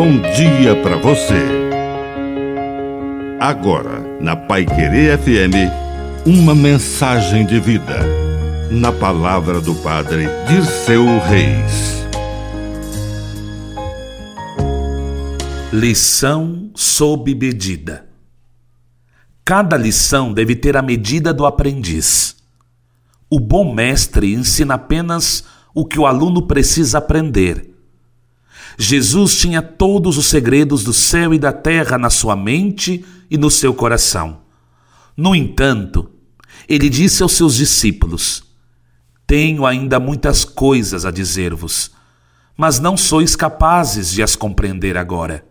bom dia para você. Agora, na Pai Querer FM, uma mensagem de vida. Na palavra do Padre de seu Reis. Lição sob medida. Cada lição deve ter a medida do aprendiz. O bom mestre ensina apenas o que o aluno precisa aprender Jesus tinha todos os segredos do céu e da terra na sua mente e no seu coração. No entanto, ele disse aos seus discípulos: Tenho ainda muitas coisas a dizer-vos, mas não sois capazes de as compreender agora.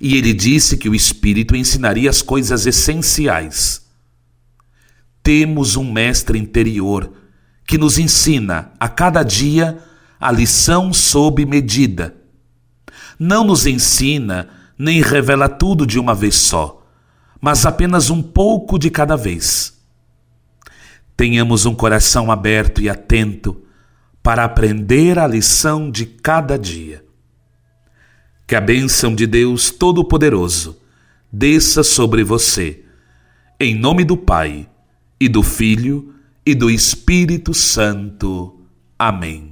E ele disse que o Espírito ensinaria as coisas essenciais. Temos um mestre interior que nos ensina a cada dia a lição sob medida. Não nos ensina nem revela tudo de uma vez só, mas apenas um pouco de cada vez. Tenhamos um coração aberto e atento para aprender a lição de cada dia. Que a bênção de Deus Todo-Poderoso desça sobre você, em nome do Pai, e do Filho, e do Espírito Santo. Amém.